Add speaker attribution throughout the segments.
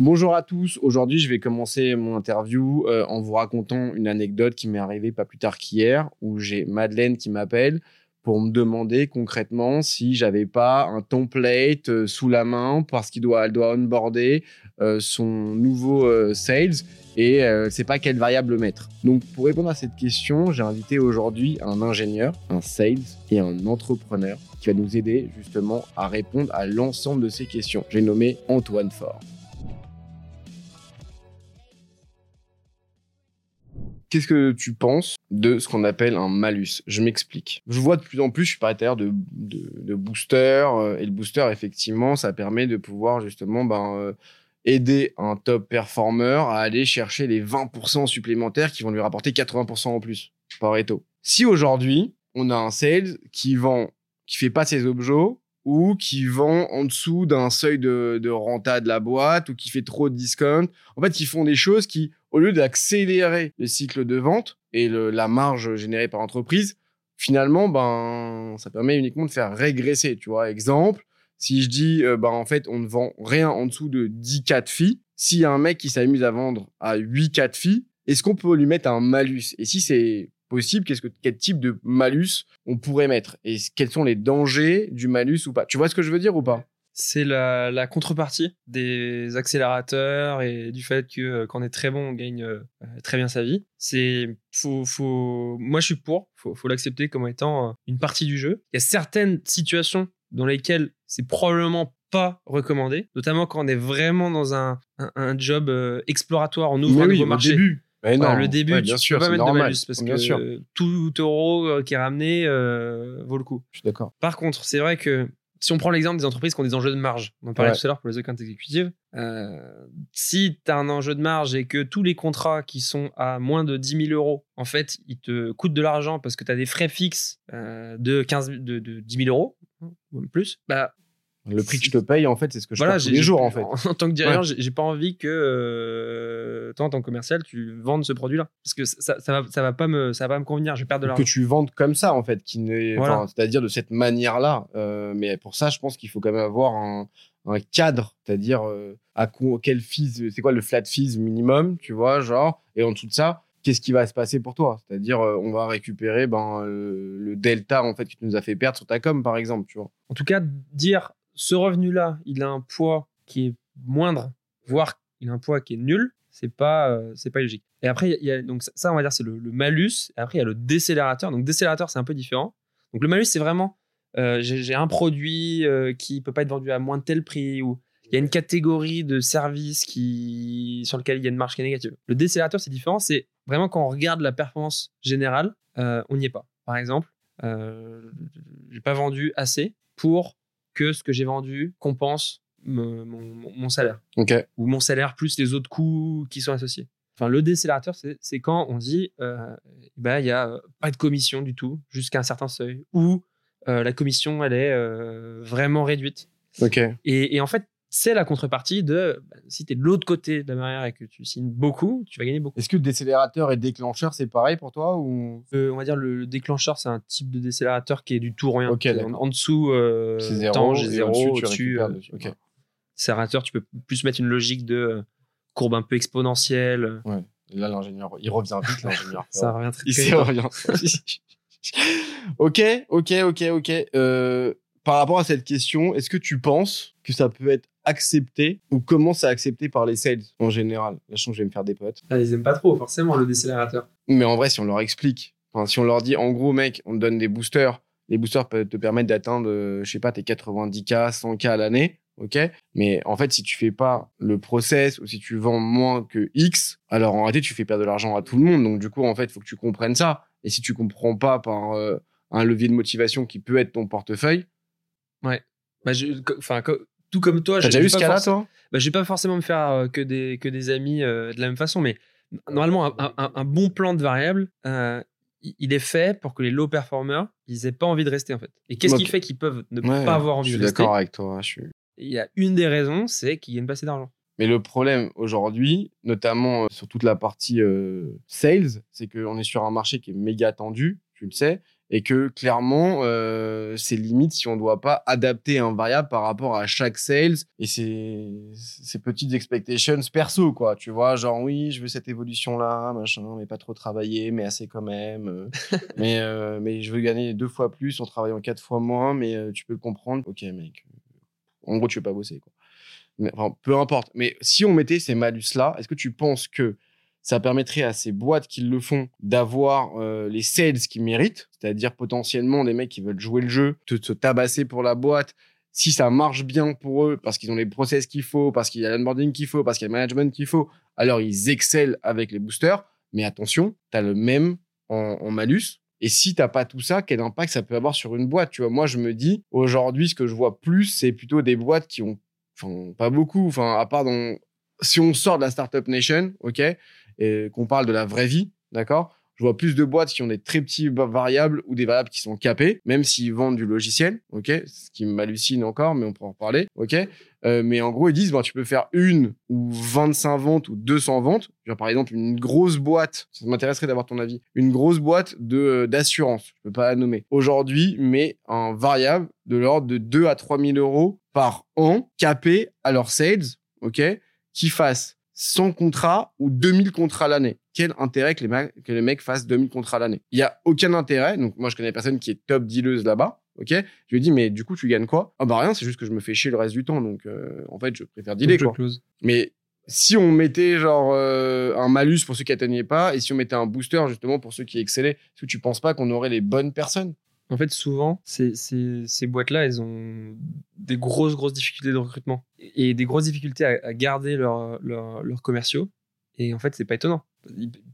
Speaker 1: Bonjour à tous. Aujourd'hui, je vais commencer mon interview euh, en vous racontant une anecdote qui m'est arrivée pas plus tard qu'hier, où j'ai Madeleine qui m'appelle pour me demander concrètement si j'avais pas un template euh, sous la main parce qu'il doit, doit onboarder euh, son nouveau sales et c'est pas quelle variable mettre. Donc pour répondre à cette question, j'ai invité aujourd'hui un ingénieur, un sales et un entrepreneur qui va nous aider justement à répondre à l'ensemble de ces questions. J'ai nommé Antoine Faure. Qu'est-ce que tu penses de ce qu'on appelle un malus? Je m'explique. Je vois de plus en plus, je suis pas de, de, de booster, euh, et le booster, effectivement, ça permet de pouvoir justement ben, euh, aider un top performer à aller chercher les 20% supplémentaires qui vont lui rapporter 80% en plus par Eto. Si aujourd'hui, on a un sales qui vend, qui fait pas ses objets, ou qui vend en dessous d'un seuil de, de renta de la boîte, ou qui fait trop de discount. En fait, ils font des choses qui au lieu d'accélérer le cycle de vente et la marge générée par l'entreprise, finalement, ben, ça permet uniquement de faire régresser. Tu vois, exemple, si je dis, euh, ben, en fait, on ne vend rien en dessous de 10 cas de filles, s'il y a un mec qui s'amuse à vendre à 8 cas de filles, est-ce qu'on peut lui mettre un malus? Et si c'est possible, qu'est-ce que, quel type de malus on pourrait mettre? Et quels sont les dangers du malus ou pas? Tu vois ce que je veux dire ou pas?
Speaker 2: C'est la, contrepartie des accélérateurs et du fait que euh, quand on est très bon, on gagne euh, très bien sa vie. C'est faut, faut, moi je suis pour, faut, faut l'accepter comme étant euh, une partie du jeu. Il y a certaines situations dans lesquelles c'est probablement pas recommandé, notamment quand on est vraiment dans un, un, job exploratoire, on ouvre un nouveau marché.
Speaker 1: Début.
Speaker 2: non, le début, bien tu sûr, peux pas mettre de malus parce que tout euro qui est ramené vaut le coup.
Speaker 1: Je suis d'accord.
Speaker 2: Par contre, c'est vrai que si on prend l'exemple des entreprises qui ont des enjeux de marge, on en parlait tout à l'heure pour les accounts exécutives, euh, si tu as un enjeu de marge et que tous les contrats qui sont à moins de 10 000 euros, en fait, ils te coûtent de l'argent parce que tu as des frais fixes euh, de, 15, de, de 10 000 euros, ou plus, bah,
Speaker 1: le prix que je te paye, en fait, c'est ce que je voilà, tous les jours, en fait.
Speaker 2: En, tant que dirigeant, j'ai pas envie que euh, toi, en tant que commercial, tu vendes ce produit-là, parce que ça, ça, va, ça va pas me, ça va pas me convenir. Je vais perdre de l'argent.
Speaker 1: Que tu vendes comme ça, en fait, qui c'est-à-dire de cette manière-là. Euh, mais pour ça, je pense qu'il faut quand même avoir un, un cadre, c'est-à-dire euh, à quel fees, c'est quoi le flat fees minimum, tu vois, genre, et en dessous de ça, qu'est-ce qui va se passer pour toi? C'est-à-dire, on va récupérer ben, le delta en fait que tu nous as fait perdre sur ta com, par exemple, tu vois.
Speaker 2: En tout cas, dire ce revenu-là, il a un poids qui est moindre, voire il a un poids qui est nul, c'est pas, euh, c'est pas logique. Et après, il y a, donc ça, on va dire, c'est le, malus. Et après, il y a le décélérateur. Donc, décélérateur, c'est un peu différent. Donc, le malus, c'est vraiment, euh, j'ai un produit euh, qui peut pas être vendu à moins de tel prix ou il y a une catégorie de services qui, sur lequel il y a une marge qui est négative. Le décélérateur, c'est différent. C'est vraiment quand on regarde la performance générale, on n'y est pas. Par exemple, j'ai pas vendu assez pour que ce que j'ai vendu compense mon, salaire. Ou mon salaire plus les autres coûts qui sont associés. Enfin, le décélérateur, c'est quand on dit euh, bah, il n'y a pas de commission du tout jusqu'à un certain seuil, ou euh, la commission, elle est euh, vraiment réduite. Et, et, en fait, c'est la contrepartie de bah, si tu es de l'autre côté de la barrière et que tu signes beaucoup, tu vas gagner beaucoup.
Speaker 1: Est-ce que décélérateur et déclencheur, c'est pareil pour toi ou?
Speaker 2: Euh, On va dire le, déclencheur, c'est un type de décélérateur qui est du tout rien. en, dessous, euh, c'est zéro, j'ai zéro, au-dessus, euh, Décélérateur, tu peux plus mettre une logique de euh, courbe un peu exponentielle.
Speaker 1: Ouais. là, l'ingénieur, il revient vite, l'ingénieur.
Speaker 2: Ça revient très
Speaker 1: vite. Il revient. ok, ok, ok, ok. Par rapport à cette question, est-ce que tu penses que ça peut être accepté ou comment c'est accepté par les sales en général? La chance, je vais me faire des potes.
Speaker 2: Ah, ils aiment pas trop, forcément, le décélérateur.
Speaker 1: Mais en vrai, si on leur explique, si on leur dit, en gros, mec, on te donne des boosters, les boosters peuvent te permettre d'atteindre, je sais pas, tes 90K, 100K à l'année, ok? Mais en fait, si tu fais pas le process ou si tu vends moins que X, alors en réalité, tu fais perdre de l'argent à tout le monde. Donc, du coup, en fait, il faut que tu comprennes ça. Et si tu comprends pas par euh, un levier de motivation qui peut être ton portefeuille,
Speaker 2: Ouais. Bah, enfin, tout comme toi.
Speaker 1: T'as déjà eu ce cas-là, toi?
Speaker 2: bah, Je vais pas forcément me faire euh, que, des, que des amis euh, de la même façon, mais normalement, un, bon plan de variable, euh, il est fait pour que les low performers, ils aient pas envie de rester, en fait. Et qu'est-ce qui fait qu'ils peuvent ne pas avoir envie de rester
Speaker 1: Je suis d'accord avec toi. Je suis...
Speaker 2: Il y a une des raisons, c'est qu'ils gagnent pas assez d'argent.
Speaker 1: Mais le problème aujourd'hui, notamment sur toute la partie sales, c'est qu'on est sur un marché qui est méga tendu, tu le sais, et que clairement, euh, c'est limite si on ne doit pas adapter un variable par rapport à chaque sales et ces, ces petites expectations perso, quoi. Tu vois, genre oui, je veux cette évolution-là, machin, mais pas trop travailler, mais assez quand même. euh, mais, euh, mais je veux gagner deux fois plus en travaillant quatre fois moins, mais euh, tu peux le comprendre. Ok, mec. En gros, tu veux pas bosser, quoi. Mais, enfin, peu importe. Mais si on mettait ces malus-là, est-ce que tu penses que ça permettrait à ces boîtes qui le font d'avoir euh, les sales qu'ils méritent, c'est-à-dire potentiellement des mecs qui veulent jouer le jeu, te, se tabasser pour la boîte. Si ça marche bien pour eux, parce qu'ils ont les process qu'il faut, parce qu'il y a l'onboarding qu'il faut, parce qu'il y a le management qu'il faut, alors ils excellent avec les boosters. Mais attention, tu as le même en, en malus. Et si t'as pas tout ça, quel impact ça peut avoir sur une boîte? Tu vois, moi je me dis aujourd'hui, ce que je vois plus, c'est plutôt des boîtes qui ont, enfin pas beaucoup, enfin à part dans, si on sort de la startup nation, ok, et qu'on parle de la vraie vie, d'accord? Je vois plus de boîtes qui ont des très petits va- variables ou des variables qui sont capées, même s'ils vendent du logiciel, ok? Ce qui m'hallucine encore, mais on pourra en reparler, ok? Euh, Mais en gros, ils disent, bon, tu peux faire une ou 25 ventes ou 200 ventes. Genre, par exemple, une grosse boîte, ça m'intéresserait d'avoir ton avis, une grosse boîte de euh, d'assurance, je peux pas la nommer, aujourd'hui, mais un variable de l'ordre de 2 à 3 000 euros par an, capé à leurs sales, ok? Qui fassent 100 contrats ou 2000 contrats l'année. Quel intérêt que les, mecs, que les mecs fassent 2000 contrats l'année? Il y a aucun intérêt. Donc, moi, je connais personne qui est top dealeuse là-bas. OK? Je lui dis, mais du coup, tu gagnes quoi? Ah, bah rien, c'est juste que je me fais chier le reste du temps. Donc, euh, en fait, je préfère dealer, quoi. Mais si on mettait, genre, euh, un malus pour ceux qui atteignaient pas et si on mettait un booster, justement, pour ceux qui excellaient, est-ce que tu penses pas qu'on aurait les bonnes personnes?
Speaker 2: En fait, souvent, ces, boîtes-là, elles ont des grosses, grosses difficultés de recrutement et des grosses difficultés à, garder leurs leurs commerciaux. Et en fait, c'est pas étonnant.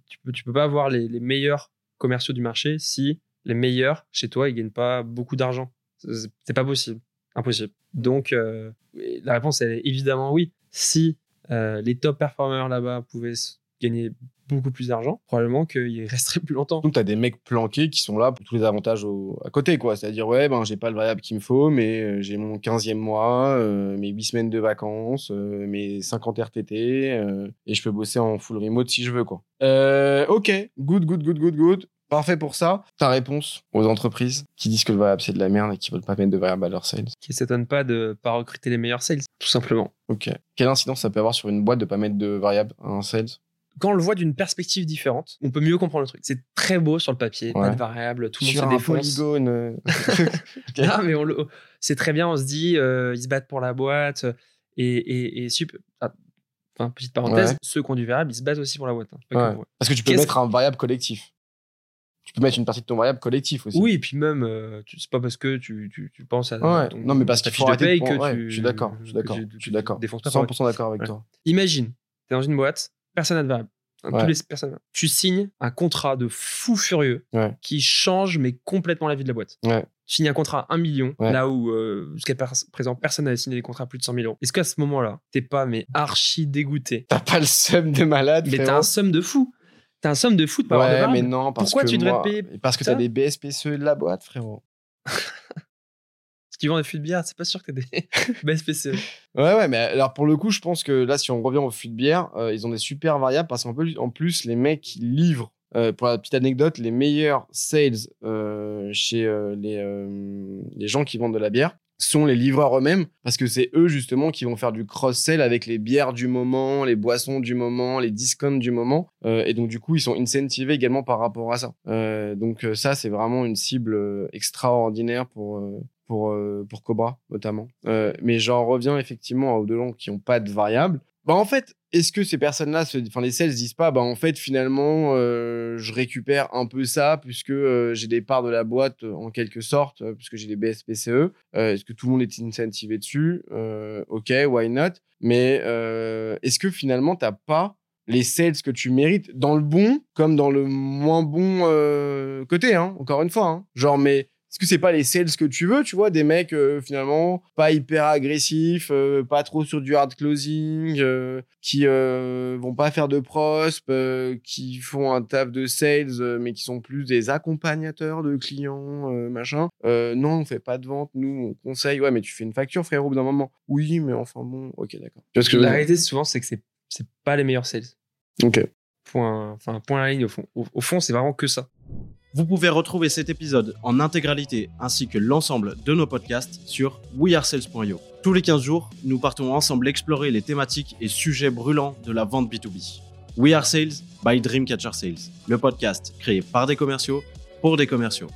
Speaker 2: Tu peux, peux pas avoir les, meilleurs commerciaux du marché si les meilleurs chez toi, ils gagnent pas beaucoup d'argent. C'est pas possible. Impossible. Donc, euh, la réponse, elle est évidemment oui. Si euh, les top performers là-bas pouvaient gagner beaucoup plus d'argent, probablement qu'ils resteraient plus longtemps.
Speaker 1: Donc, tu as des mecs planqués qui sont là pour tous les avantages au- à côté, quoi. C'est-à-dire, ouais, ben, j'ai pas le variable qu'il me faut, mais euh, j'ai mon 15e mois, euh, mes 8 semaines de vacances, euh, mes 50 RTT, euh, et je peux bosser en full remote si je veux, quoi. Ok, good, good, good, good, good. Parfait pour ça. Ta réponse aux entreprises qui disent que le variable c'est de la merde et qui veulent pas mettre de variable à leur sales.
Speaker 2: Qui ne s'étonnent pas de pas recruter les meilleurs sales, tout simplement.
Speaker 1: Ok. Quelle incidence ça peut avoir sur une boîte de pas mettre de variable à un sales?
Speaker 2: Quand on le voit d'une perspective différente, on peut mieux comprendre le truc. C'est très beau sur le papier, pas
Speaker 1: Ouais.
Speaker 2: de variable, tout le monde
Speaker 1: Sur
Speaker 2: se
Speaker 1: un
Speaker 2: défonce.
Speaker 1: polygone. euh.
Speaker 2: Non, mais on le- c'est très bien, on se dit, euh, ils se battent pour la boîte. Et, et, et sup- ah, enfin, petite parenthèse,
Speaker 1: Ouais.
Speaker 2: ceux qui ont du variable, ils se battent aussi pour la boîte. hein. Pas
Speaker 1: Ouais. Parce que tu peux
Speaker 2: Qu'est-ce
Speaker 1: mettre un variable collectif. Tu peux mettre une partie de ton variable collectif aussi.
Speaker 2: Oui, et puis même, euh, tu- c'est pas parce que tu, tu, tu penses à
Speaker 1: Ouais.
Speaker 2: ton-
Speaker 1: non, mais parce qu'il faut arrêter
Speaker 2: paye
Speaker 1: de
Speaker 2: que tu.
Speaker 1: Je suis d'accord, je suis d'accord. Je suis d'accord.
Speaker 2: défonces pas pour le
Speaker 1: 100% d'accord avec toi.
Speaker 2: Imagine, tu es dans une boîte, personne. Hein,
Speaker 1: Ouais.
Speaker 2: tous les personnes. Tu signes un contrat de fou furieux
Speaker 1: Ouais.
Speaker 2: qui change mais complètement la vie de la boîte.
Speaker 1: Ouais.
Speaker 2: Tu signes un contrat à 1 million, là où euh, jusqu'à présent personne n'avait signé des contrats à plus de 100 000 euros. Est-ce qu'à ce moment-là, t'es pas mais archi dégoûté?
Speaker 1: T'as pas le seum de malade,
Speaker 2: Mais t'as un somme de fou. T'as un somme de fou de pas avoir de
Speaker 1: Ouais, mais non, parce
Speaker 2: Pourquoi
Speaker 1: que
Speaker 2: tu devrais
Speaker 1: moi-
Speaker 2: payer
Speaker 1: Parce que t'as des BSPCE de la boîte, frérot.
Speaker 2: Tu vends des fûts de bière, c'est pas sûr que t'aies des BSPCE.
Speaker 1: Ouais, ouais, mais alors pour le coup, je pense que là, si on revient au fût de bière, euh, ils ont des super variables parce qu'en plus, en plus, les mecs qui livrent, euh, pour la petite anecdote, les meilleurs sales euh, chez les, les gens qui vendent de la bière sont les livreurs eux-mêmes parce que c'est eux justement qui vont faire du cross-sell avec les bières du moment, les boissons du moment, les discounts du moment. Euh, et donc du coup, ils sont incentivés également par rapport à ça. Euh, donc ça, c'est vraiment une cible extraordinaire pour, pour, euh, pour Cobra notamment. Euh, mais j'en reviens effectivement aux deux gens qui n'ont pas de variable. Bah en fait, est-ce que ces personnes-là, enfin les sales disent pas, bah en fait finalement, euh, je récupère un peu ça puisque j'ai des parts de la boîte en quelque sorte, puisque j'ai des BSPCE. Est-ce que tout le monde est incentivé dessus? Ok, why not? Mais est-ce que finalement t'as pas les sales que tu mérites dans le bon comme dans le moins bon côté, hein, encore une fois. hein. Genre, mais est-ce que c'est pas les sales que tu veux, tu vois, des mecs euh, finalement pas hyper agressifs, euh, pas trop sur du hard closing, euh, qui euh, vont pas faire de prosp, qui font un taf de sales, mais qui sont plus des accompagnateurs de clients, machin. Non, on fait pas de vente, nous on conseille. Ouais, mais tu fais une facture, frérot, au bout d'un moment. Oui, mais enfin bon, ok, d'accord. Tu vois ce que
Speaker 2: La réalité, souvent, c'est que c'est c'est pas les meilleurs sales.
Speaker 1: Ok.
Speaker 2: Point, enfin, point à la ligne au fond. Au, au fond, c'est vraiment que ça.
Speaker 3: Vous pouvez retrouver cet épisode en intégralité ainsi que l'ensemble de nos podcasts sur wearesales.io. Tous les 15 jours, nous partons ensemble explorer les thématiques et sujets brûlants de la vente B2B. We Are Sales by Dreamcatcher Sales, le podcast créé par des commerciaux pour des commerciaux.